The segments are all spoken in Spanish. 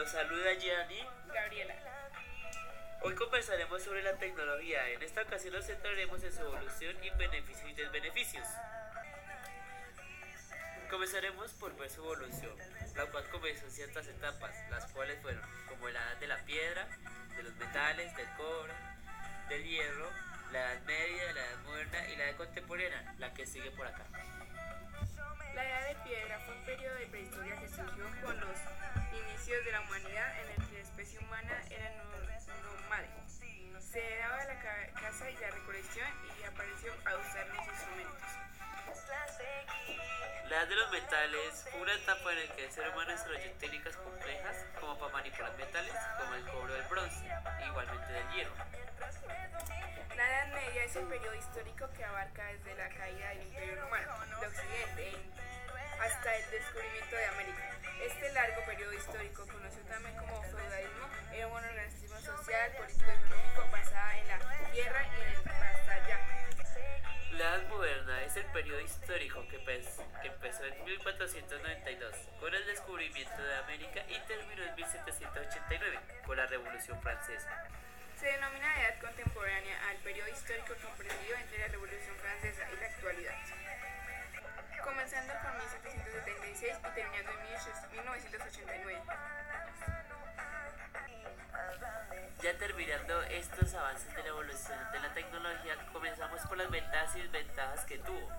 Los saluda Gianni. Gabriela. Hoy conversaremos sobre la tecnología. En esta ocasión nos centraremos en su evolución y beneficios y desbeneficios. Comenzaremos por ver su evolución, la cual comenzó en ciertas etapas, las cuales fueron como la edad de la piedra, de los metales, del cobre, del hierro, la edad media, la edad moderna y la edad contemporánea, la que sigue por acá. La edad de piedra fue un periodo de prehistoria que surgió con los inicios de la humanidad en el que la especie humana era nomádica. Se daba la caza y la recolección y apareció a usar los instrumentos. La edad de los metales fue una etapa en la que el ser humano desarrolló técnicas complejas como para manipular metales, como el cobre o el bronce, igualmente del hierro. La Edad Media es un periodo histórico que abarca desde la caída del Imperio Romano de Occidente hasta el descubrimiento de América. El periodo histórico que, que, empezó en 1492 con el descubrimiento de América y terminó en 1789 con la Revolución Francesa. Se denomina edad contemporánea al periodo histórico comprendido entre la Revolución Francesa y la actualidad, comenzando con 1776 y terminando en 1989. Ya terminando estos avances de la evolución de la tecnología, comenzamos por las ventajas y desventajas que tuvo.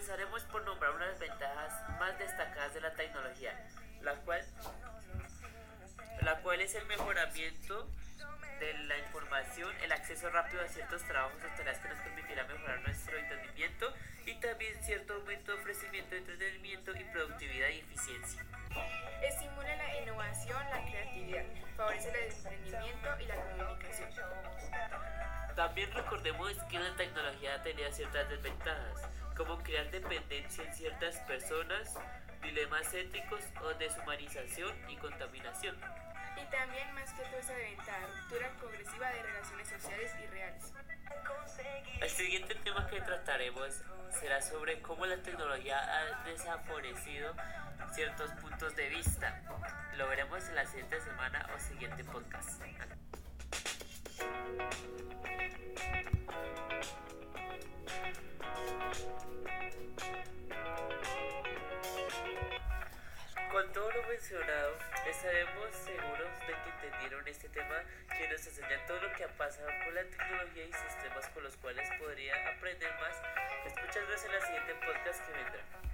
Comenzaremos por nombrar unas ventajas más destacadas de la tecnología, la cual, la cual es el mejoramiento de la información, el acceso rápido a ciertos trabajos o tareas que nos permitirá mejorar nuestro entendimiento y también cierto aumento de ofrecimiento de entretenimiento y productividad y eficiencia. Estimula la innovación, la creatividad, favorece el emprendimiento y la comunicación. También recordemos que la tecnología tenía ciertas desventajas, como crear dependencia en ciertas personas, dilemas éticos o deshumanización y contaminación. Y también más que todo esa ventaja, ruptura progresiva de relaciones sociales y reales. El siguiente tema que trataremos será sobre cómo la tecnología ha desaparecido ciertos puntos de vista. Lo veremos en la siguiente semana o siguiente podcast. Estaremos seguros de que entendieron este tema que nos enseña todo lo que ha pasado con la tecnología y sistemas con los cuales podría aprender más. Escúchanos en la siguiente podcast que vendrá.